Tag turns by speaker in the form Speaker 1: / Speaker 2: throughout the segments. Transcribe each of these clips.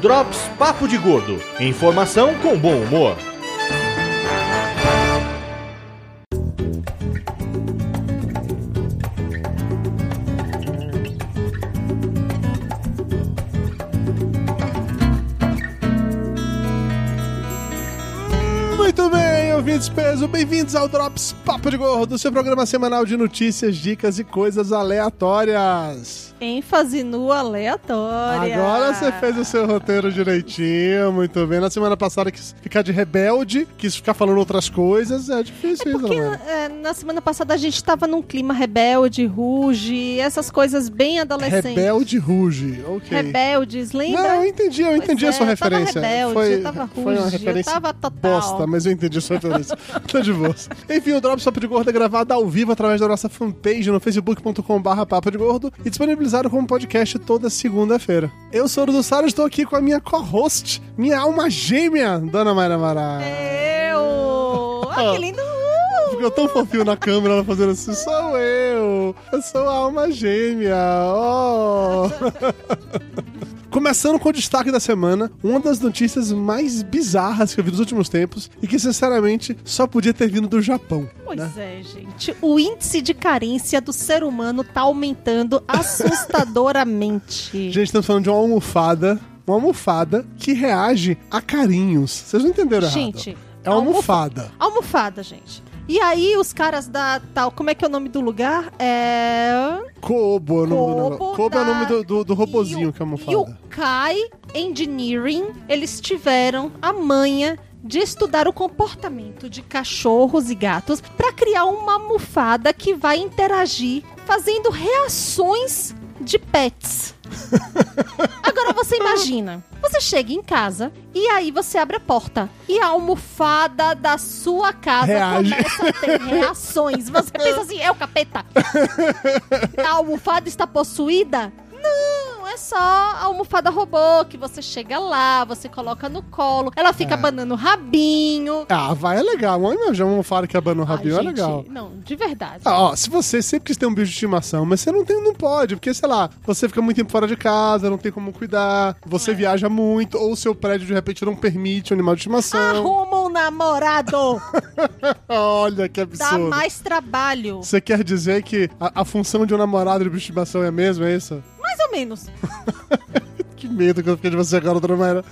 Speaker 1: Drops Papo de Gordo. Informação com bom humor.
Speaker 2: Muito bem, ouvintes peso, bem-vindos ao Drops Papo de Gordo, seu programa semanal de notícias, dicas e coisas aleatórias.
Speaker 3: Ênfase no aleatório.
Speaker 2: Agora você fez o seu roteiro direitinho, muito bem. Na semana passada quis ficar de rebelde, quis ficar falando outras coisas. É difícil isso,
Speaker 3: Porque
Speaker 2: né?
Speaker 3: é, na semana passada a gente tava num clima rebelde, ruge, essas coisas bem adolescentes.
Speaker 2: Rebelde ruge, ok.
Speaker 3: Rebeldes, lembra?
Speaker 2: Não, eu entendi, eu
Speaker 3: Pois
Speaker 2: entendi a
Speaker 3: é,
Speaker 2: sua
Speaker 3: eu tava
Speaker 2: referência.
Speaker 3: rebelde,
Speaker 2: foi,
Speaker 3: eu tava
Speaker 2: foi uma
Speaker 3: ruge, eu
Speaker 2: referência
Speaker 3: tava total.
Speaker 2: bosta, mas eu entendi a sua referência. Tô de boa. Enfim, o Drops Papo de Gordo é gravado ao vivo através da nossa fanpage no facebook.com.br Papo de Gordo e disponibilizado como podcast toda segunda-feira. Eu sou o Dudu Sara, estou aqui com a minha co-host, minha alma gêmea, Dona Mayra Mará.
Speaker 3: Eu! Ah, que lindo!
Speaker 2: Ficou tão fofinho na câmera ela fazendo assim, sou eu, eu sou a alma gêmea, oh. Começando com o destaque da semana, uma das notícias mais bizarras que eu vi nos últimos tempos e que, sinceramente, só podia ter vindo do Japão.
Speaker 3: Pois
Speaker 2: né?
Speaker 3: é, gente. O índice de carência do ser humano tá aumentando assustadoramente.
Speaker 2: Gente, estamos falando de uma almofada, uma almofada que reage a carinhos. Vocês não entenderam
Speaker 3: Gente,
Speaker 2: errado. É uma
Speaker 3: almofa-
Speaker 2: almofada.
Speaker 3: Almofada, gente. E aí, os caras da tal. Como é que é o nome do lugar? É.
Speaker 2: Kobo é o nome do negócio. Kobo é o
Speaker 3: da-
Speaker 2: nome do, do, do robozinho que é a almofada.
Speaker 3: E o Kai Engineering, eles tiveram a manha de estudar o comportamento de cachorros e gatos para criar uma almofada que vai interagir fazendo reações de pets. Agora você imagina, você chega em casa e aí você abre a porta e a almofada da sua casa
Speaker 2: Reage.
Speaker 3: começa a ter reações. Você pensa assim, é o capeta? A almofada está possuída? Não, é só a almofada robô que você chega lá, você coloca no colo, ela fica
Speaker 2: É.
Speaker 3: abanando o rabinho.
Speaker 2: Ah, vai, é legal. Uma almofada que abana o
Speaker 3: Ai,
Speaker 2: rabinho é
Speaker 3: gente,
Speaker 2: legal.
Speaker 3: Não, de verdade.
Speaker 2: Ah, ó, se você sempre quis ter um bicho de estimação, mas você não tem, não pode, porque, sei lá, você fica muito tempo fora de casa, não tem como cuidar, você viaja muito, ou o seu prédio de repente não permite um animal de estimação.
Speaker 3: Arruma um namorado,
Speaker 2: Olha que
Speaker 3: dá
Speaker 2: absurdo.
Speaker 3: mais trabalho.
Speaker 2: Você quer dizer que a, a função de um namorado de bicho de estimação é a mesma, é isso?
Speaker 3: Menos.
Speaker 2: Que medo que eu fiquei de você agora, dona Mayra.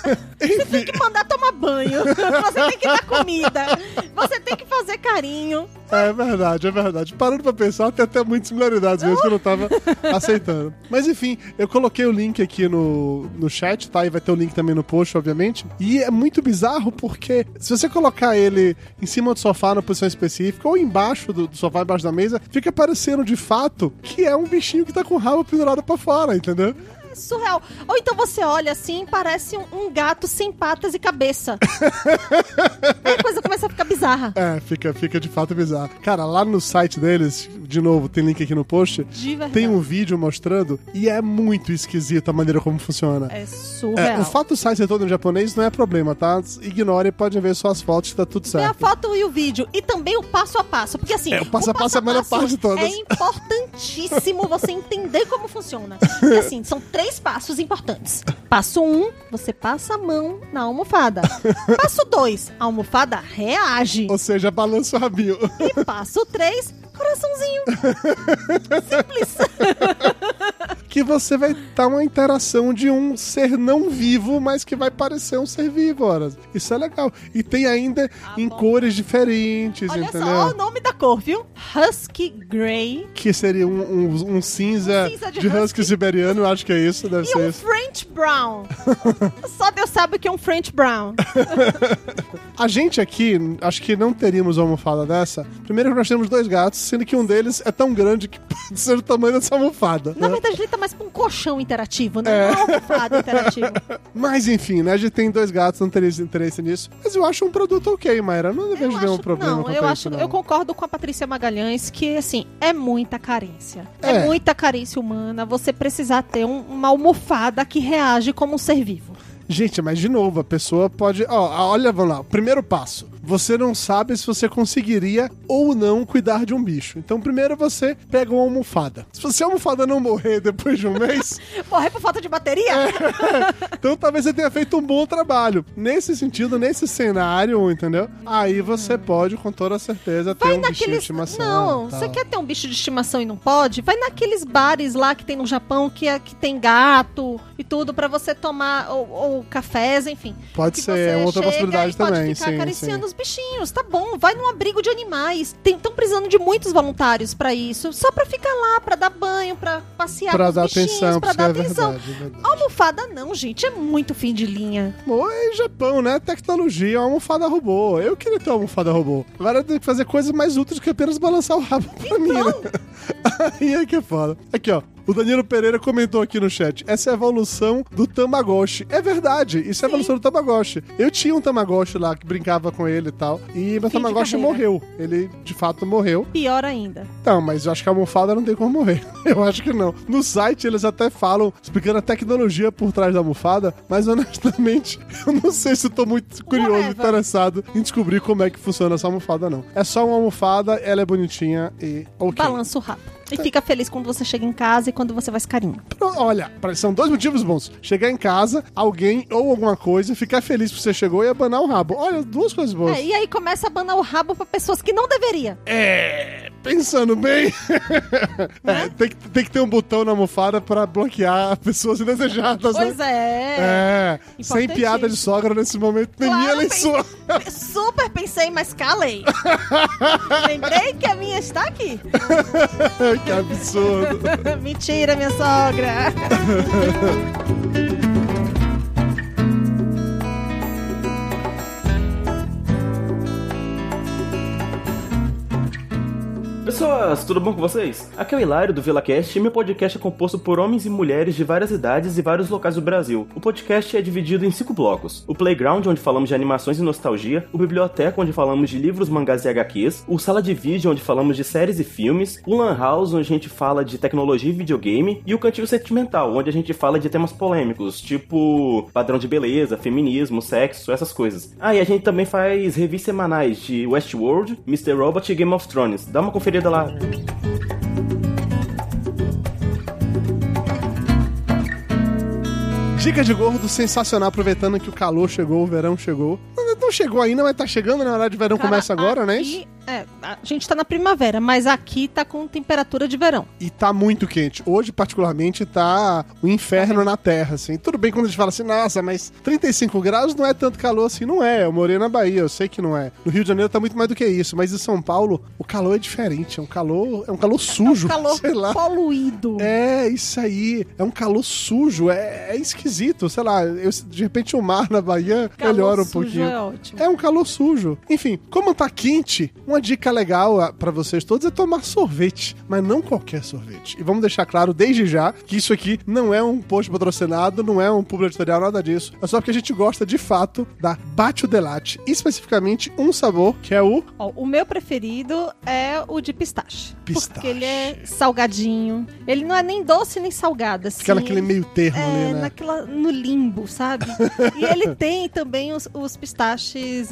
Speaker 3: Tem que mandar tomar banho. Você tem que dar comida. Você tem que fazer carinho.
Speaker 2: É verdade, é verdade. Parando pra pensar, tem até muitas similaridades mesmo que eu não tava aceitando. Mas enfim, eu coloquei o link aqui no, no chat, tá? E vai ter o link também no post, obviamente. E é muito bizarro porque se você colocar ele em cima do sofá na posição específica ou embaixo do, do sofá, embaixo da mesa, fica parecendo de fato que é um bichinho que tá com o rabo pendurado pra fora, entendeu?
Speaker 3: É surreal. Ou então você olha assim, parece um, um gato sem patas e cabeça. Aí a coisa começa a ficar bizarra.
Speaker 2: É, fica, fica de fato bizarro. Cara, lá no site deles, de novo, tem link aqui no post, tem um vídeo mostrando e é muito esquisito a maneira como funciona.
Speaker 3: É
Speaker 2: É,
Speaker 3: surreal.
Speaker 2: o fato do site ser todo em japonês não é problema, tá? Ignore, podem ver só as fotos tá tudo
Speaker 3: Tem a
Speaker 2: certo.
Speaker 3: foto e o vídeo. E também o passo a passo. Porque assim,
Speaker 2: É, o passo a passo é a melhor parte de todas.
Speaker 3: É importantíssimo você entender como funciona. Porque assim, são três passos importantes. Passo um, você passa a mão na almofada. Passo dois, a almofada reage.
Speaker 2: Ou seja, balança o rabinho.
Speaker 3: E passo três, coraçãozinho. Simples.
Speaker 2: que você vai estar uma interação de um ser não vivo, mas que vai parecer um ser vivo, ora. Isso é legal. E tem ainda em
Speaker 3: bom.
Speaker 2: cores diferentes,
Speaker 3: Olha
Speaker 2: entendeu?
Speaker 3: só, olha o nome da cor, viu? Husky Grey.
Speaker 2: Que seria um, um- um cinza,
Speaker 3: Um cinza de
Speaker 2: de husky,
Speaker 3: husky.
Speaker 2: siberiano, eu acho que é isso, deve
Speaker 3: E
Speaker 2: ser
Speaker 3: um
Speaker 2: isso.
Speaker 3: French Brown. Só Deus sabe o que é um French Brown.
Speaker 2: A gente aqui, acho que não teríamos uma almofada dessa. Primeiro que nós temos dois gatos, sendo que um deles é tão grande que pode ser o tamanho dessa almofada.
Speaker 3: Na
Speaker 2: né?
Speaker 3: verdade, ele tá mais pra um colchão interativo, né?
Speaker 2: É.
Speaker 3: Não é um almofada interativo.
Speaker 2: Mas enfim, né? A gente tem dois gatos, não teria interesse nisso. Mas eu acho um produto ok, Mayra. Não vejo nenhum problema
Speaker 3: não, eu acho,
Speaker 2: isso, não.
Speaker 3: eu concordo com a Patrícia Magalhães que assim é muita carência, é,
Speaker 2: É.
Speaker 3: muita carência humana. Você precisar ter um- uma almofada que reage como um ser vivo.
Speaker 2: Gente, mas de novo, a pessoa pode. Ó, olha, vamos lá. Primeiro passo. Você não sabe se você conseguiria ou não cuidar de um bicho. Então, primeiro você pega uma almofada. Se você a almofada não morrer depois de um mês,
Speaker 3: Morrer por falta de bateria?
Speaker 2: então talvez você tenha feito um bom trabalho. Nesse sentido, nesse cenário, entendeu? Aí você pode, com toda certeza, ter
Speaker 3: Vai
Speaker 2: um bichinho de
Speaker 3: naqueles.
Speaker 2: estimação.
Speaker 3: Não, você quer ter um bicho de estimação e não pode? Vai naqueles bares lá que tem no Japão que, é, que tem gato e tudo pra você tomar, ou, ou cafés, enfim.
Speaker 2: Pode ser, é outra possibilidade
Speaker 3: e pode
Speaker 2: também,
Speaker 3: ficar
Speaker 2: sim,
Speaker 3: acariciando
Speaker 2: sim.
Speaker 3: Os bichinhos, tá bom. Vai num abrigo de animais. Estão precisando de muitos voluntários pra isso. Só pra ficar lá, pra dar banho, pra passear
Speaker 2: Pra
Speaker 3: com os
Speaker 2: dar
Speaker 3: bichinhos,
Speaker 2: atenção,
Speaker 3: pra dar
Speaker 2: é
Speaker 3: atenção.
Speaker 2: verdade, é verdade.
Speaker 3: Almofada não, gente. É muito fim de linha.
Speaker 2: Bom, é Japão, né? Tecnologia, almofada robô. Eu queria ter uma almofada robô. Agora tem que fazer coisas mais úteis que apenas balançar o rabo pra mim, né? Aí é que é foda. Aqui, ó. O Danilo Pereira comentou aqui no chat. Essa é a evolução do Tamagotchi. É verdade, isso é a evolução do Tamagotchi. Eu tinha um Tamagotchi lá que brincava com ele e tal. E meu
Speaker 3: Fim
Speaker 2: Tamagotchi morreu. Ele de fato morreu.
Speaker 3: Pior ainda.
Speaker 2: Não, mas eu acho que a almofada não tem como morrer. Eu acho que não. No site eles até falam, explicando a tecnologia por trás da almofada, mas honestamente, eu não sei se eu tô muito curioso,
Speaker 3: Whatever.
Speaker 2: interessado em descobrir como é que funciona essa almofada, não. É só uma almofada, ela é bonitinha e ok.
Speaker 3: Balança o rabo. E fica feliz quando você chega em casa e quando você faz carinho.
Speaker 2: Olha, são dois motivos bons. Chegar em casa, alguém ou alguma coisa, ficar feliz que você chegou e abanar o rabo. Olha, duas coisas boas.
Speaker 3: É, e aí começa a abanar o rabo pra pessoas que não deveria.
Speaker 2: É, pensando bem, é, tem, que, tem que ter um botão na almofada pra bloquear pessoas indesejadas.
Speaker 3: Pois
Speaker 2: né?
Speaker 3: é.
Speaker 2: É, sem piada de sogra nesse momento, nem
Speaker 3: Claro,
Speaker 2: minha nem sua.
Speaker 3: Super pensei, mas calei. Lembrei que a minha está aqui.
Speaker 2: que absurdo.
Speaker 3: Mentira, minha sogra.
Speaker 4: Pessoas, tudo bom com vocês? Aqui é o Hilário do VilaCast e meu podcast é composto por homens e mulheres de várias idades e vários locais do Brasil. O podcast é dividido em cinco blocos: o Playground, onde falamos de animações e nostalgia, o Biblioteca, onde falamos de livros, mangás e HQs, o Sala de Vídeo, onde falamos de séries e filmes, o Lan House, onde a gente fala de tecnologia e videogame, e o Cantil Sentimental, onde a gente fala de temas polêmicos, tipo padrão de beleza, feminismo, sexo, essas coisas. Ah, e a gente também faz revistas semanais de Westworld, Mr. Robot e Game of Thrones. Dá uma conferida lá.
Speaker 2: Dica de gordo sensacional, aproveitando que o calor chegou, o verão chegou. Não, chegou ainda, mas tá chegando, na verdade, o verão
Speaker 3: Cara,
Speaker 2: começa agora, né?
Speaker 3: É, a gente tá na primavera, mas aqui tá com temperatura de verão.
Speaker 2: E tá muito quente. Hoje, particularmente, tá o inferno na Terra, assim. Tudo bem quando a gente fala assim, nossa, mas 35 graus não é tanto calor assim. Não é. Eu morei na Bahia, eu sei que não é. No Rio de Janeiro tá muito mais do que isso. Mas em São Paulo, o calor é diferente. É um calor, é um calor sujo.
Speaker 3: Calor
Speaker 2: sei lá.
Speaker 3: poluído.
Speaker 2: É, isso aí. É um calor sujo. É, é esquisito. Sei lá, eu- de repente o mar na Bahia
Speaker 3: Calor
Speaker 2: melhora um pouquinho.
Speaker 3: é ótimo.
Speaker 2: É um calor sujo. Enfim, como tá quente, uma dica legal ah, pra vocês todos é tomar sorvete, mas não qualquer sorvete. E vamos deixar claro desde já que isso aqui não é um post patrocinado, não é um publi editorial, nada disso. É só porque a gente gosta de fato da Batio Delate, especificamente um sabor que é o
Speaker 3: Ó, o meu preferido é o de pistache.
Speaker 2: Pistache.
Speaker 3: Porque ele é salgadinho. Ele não é nem doce nem salgado, assim.
Speaker 2: aquela aquele
Speaker 3: ele-
Speaker 2: meio termo
Speaker 3: É,
Speaker 2: ali, né?
Speaker 3: naquela, no limbo, sabe? e ele tem também os, os pistaches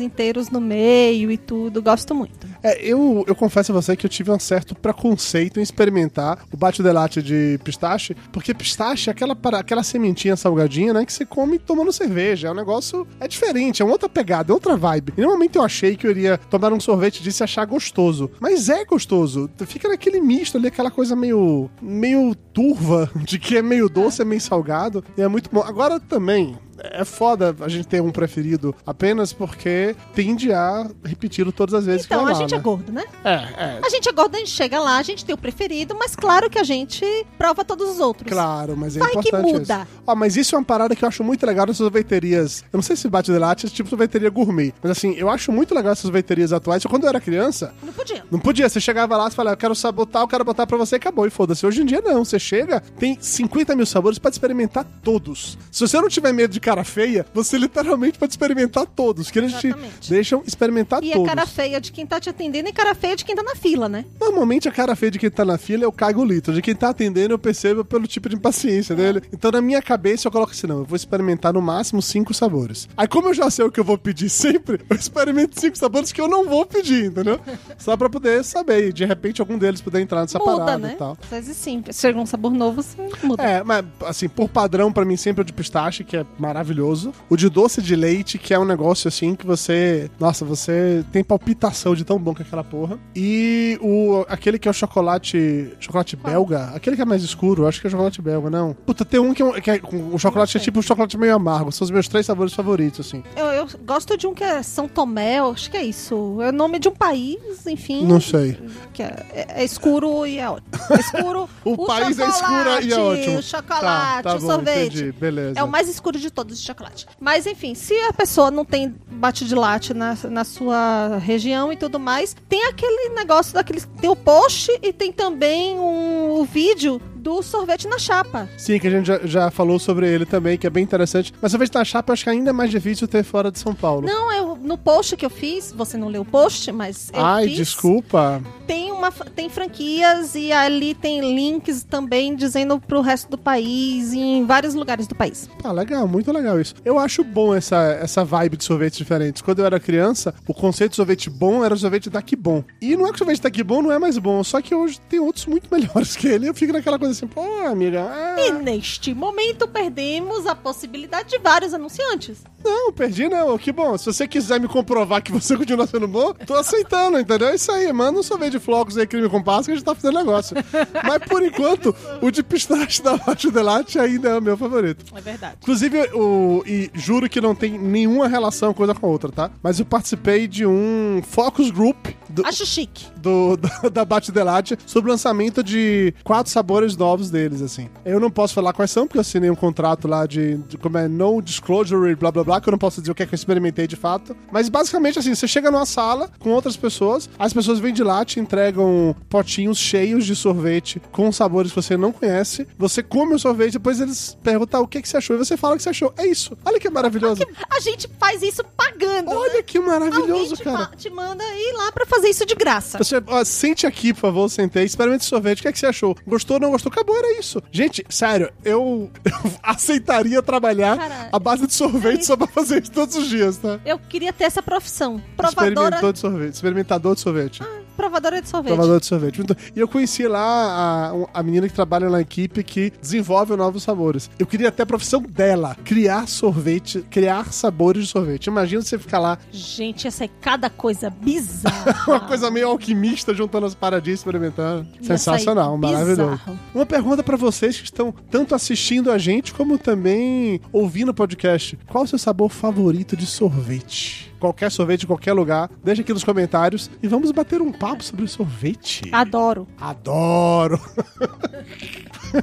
Speaker 3: inteiros no meio e tudo. Gosto muito.
Speaker 2: É, eu, eu confesso a você que eu tive um certo preconceito em experimentar o bate de pistache, porque pistache é aquela, aquela sementinha salgadinha, né, que você come tomando cerveja. É um negócio. É diferente, é uma outra pegada, é outra vibe. E normalmente eu achei que eu iria tomar um sorvete disso e achar gostoso. Mas é gostoso. Fica naquele misto ali, aquela coisa meio. meio turva, de que é meio doce, é meio salgado. E é muito bom. Agora também. É foda a gente ter um preferido apenas porque tende a repeti-lo todas as vezes
Speaker 3: Então,
Speaker 2: que vai
Speaker 3: a
Speaker 2: lá,
Speaker 3: gente
Speaker 2: né?
Speaker 3: é gordo, né?
Speaker 2: É, é.
Speaker 3: A gente é gordo, a gente chega lá, a gente tem o preferido, mas claro que a gente prova todos os outros.
Speaker 2: Claro, mas é
Speaker 3: Vai que
Speaker 2: importante
Speaker 3: muda.
Speaker 2: isso. Ó, mas isso é uma parada que eu acho muito legal nessas sorveterias. Eu não sei se bate de latte é tipo sorveteria gourmet. Mas assim, eu acho muito legal essas sorveterias atuais. Quando eu era criança,
Speaker 3: Não podia.
Speaker 2: não podia. Você chegava lá e falava, eu quero sabotar, eu quero botar pra você e acabou. E foda-se. Hoje em dia não. Você chega, tem 50 mil sabores, pode experimentar todos. Se você não tiver medo de cara feia, você literalmente pode experimentar todos. Que eles te
Speaker 3: Exatamente.
Speaker 2: deixam experimentar
Speaker 3: E
Speaker 2: todos.
Speaker 3: a cara feia de quem tá te atendendo e cara feia de quem tá na fila, né?
Speaker 2: Normalmente a cara feia de quem tá na fila eu cago o litro. De quem tá atendendo eu percebo pelo tipo de impaciência dele. Então na minha cabeça eu coloco assim, não, eu vou experimentar no máximo cinco sabores. Aí como eu já sei o que eu vou pedir sempre, eu experimento cinco sabores que eu não vou pedir, entendeu? Só pra poder saber e de repente algum deles puder entrar nessa
Speaker 3: muda,
Speaker 2: parada
Speaker 3: né?
Speaker 2: e tal.
Speaker 3: Às vezes sim. Se chega um sabor novo, você muda.
Speaker 2: É, mas assim, por padrão, pra mim sempre é o de pistache, que é maravilhoso. O de doce de leite, que é um negócio assim que você. Nossa, você tem palpitação de tão bom que é aquela porra. E o aquele que é o chocolate. Chocolate belga? Aquele que é mais escuro, acho que é chocolate belga, não. Puta, tem um que é, um, que é com- o chocolate é tipo um chocolate meio amargo. São os meus três sabores favoritos, assim.
Speaker 3: Eu, eu gosto de um que é São Tomé, acho que é isso. É o nome de um país, enfim.
Speaker 2: Não sei.
Speaker 3: Que é, é- é escuro e é ótimo. É escuro.
Speaker 2: O, país é escuro e é ótimo.
Speaker 3: O chocolate,
Speaker 2: tá, tá
Speaker 3: o
Speaker 2: bom,
Speaker 3: sorvete.
Speaker 2: Entendi, beleza.
Speaker 3: É o mais escuro de todos de chocolate. Mas enfim, se a pessoa não tem bate de latte na, na sua região e tudo mais, tem aquele negócio daquele. Tem o post e tem também um, o vídeo do sorvete na chapa.
Speaker 2: Sim, que a gente já, já falou sobre ele também, que é bem interessante. Mas talvez na chapa eu acho que ainda é mais difícil ter fora de São Paulo.
Speaker 3: Não, eu, no post que eu fiz, você não leu o post, mas eu
Speaker 2: Ai,
Speaker 3: fiz,
Speaker 2: desculpa.
Speaker 3: Tem, uma, tem franquias e ali tem links também dizendo pro resto do país e em vários lugares do país.
Speaker 2: Ah, legal, muito legal isso. Eu acho bom essa, essa vibe de sorvetes diferentes. Quando eu era criança, o conceito de sorvete bom era o sorvete daqui bom. E não é que o sorvete daqui bom não é mais bom, só que hoje tem outros muito melhores que ele. Eu fico naquela coisa assim, pô, amiga, ah,
Speaker 3: E neste momento perdemos a possibilidade de vários anunciantes.
Speaker 2: Não, perdi não. Que bom. Se você quiser me comprovar que você continua sendo bom, tô aceitando, entendeu? É isso aí, manda um sorvete de flocos aí, crime com passa, que a gente tá fazendo negócio. Mas por enquanto, o de pistache da Baixo Delate ainda é o meu favorito.
Speaker 3: É verdade.
Speaker 2: Inclusive, o, e juro que não tem nenhuma relação coisa com a outra, tá? Mas eu participei de um focus group do,
Speaker 3: Acho chique.
Speaker 2: do- da, da Bate Delate sobre o lançamento de quatro sabores novos deles, assim. Eu não posso falar quais são, porque eu assinei um contrato lá de, de como é, no disclosure blá blá blá, que eu não posso dizer o que é que eu experimentei de fato. Mas basicamente, assim, você chega numa sala com outras pessoas, as pessoas vêm de lá, te entregam potinhos cheios de sorvete com sabores que você não conhece, você come o sorvete, depois eles perguntam o que, que você achou, e você fala o que você achou. É isso. Olha que maravilhoso.
Speaker 3: A gente faz isso pagando.
Speaker 2: Olha
Speaker 3: né?
Speaker 2: que maravilhoso,
Speaker 3: te,
Speaker 2: cara.
Speaker 3: ma- te manda ir lá pra fazer isso de graça.
Speaker 2: Você, ó, sente aqui, por favor, sentei, experimente sorvete. O que, é que você achou? Gostou ou não gostou? Acabou, era isso. Gente, sério, eu, eu aceitaria trabalhar
Speaker 3: Cara,
Speaker 2: a base de sorvete
Speaker 3: é
Speaker 2: só pra fazer isso todos os dias, tá?
Speaker 3: Eu queria ter essa profissão. Provadora,
Speaker 2: Experimentou de sorvete. Experimentador de sorvete.
Speaker 3: Provadora de sorvete.
Speaker 2: Provador de sorvete. Muito- E eu conheci lá a, a menina que trabalha na equipe que desenvolve novos sabores. Eu queria ter a profissão dela, criar sorvete, criar sabores de sorvete. Imagina você ficar lá,
Speaker 3: Gente, essa é cada coisa bizarra.
Speaker 2: uma coisa meio alquimista, juntando as paradinhas, experimentando. Sensacional, maravilhoso.
Speaker 3: bizarro.
Speaker 2: Uma pergunta pra vocês que estão tanto assistindo a gente como também ouvindo o podcast. Qual o seu sabor favorito de sorvete? Qualquer sorvete, em qualquer lugar. Deixa aqui nos comentários e vamos bater um papo sobre sorvete.
Speaker 3: Adoro.
Speaker 2: Adoro!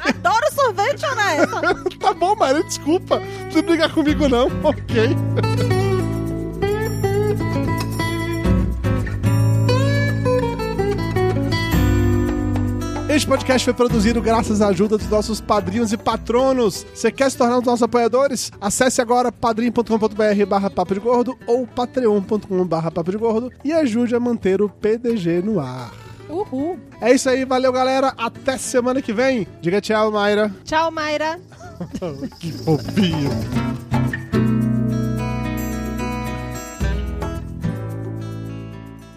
Speaker 3: Adoro sorvete, honesta.
Speaker 2: tá bom, Maria, desculpa. Não precisa brigar comigo, não. Ok. Este podcast foi produzido graças à ajuda dos nossos padrinhos e patronos. Você quer se tornar um dos nossos apoiadores? Acesse agora padrim.com.br barra papo de gordo ou patreon.com barra papo de gordo e ajude a manter o PDG no ar.
Speaker 3: Uhul.
Speaker 2: É isso aí, valeu galera, até semana que vem. Diga tchau, Mayra.
Speaker 3: Tchau, Mayra.
Speaker 2: Que bobinho.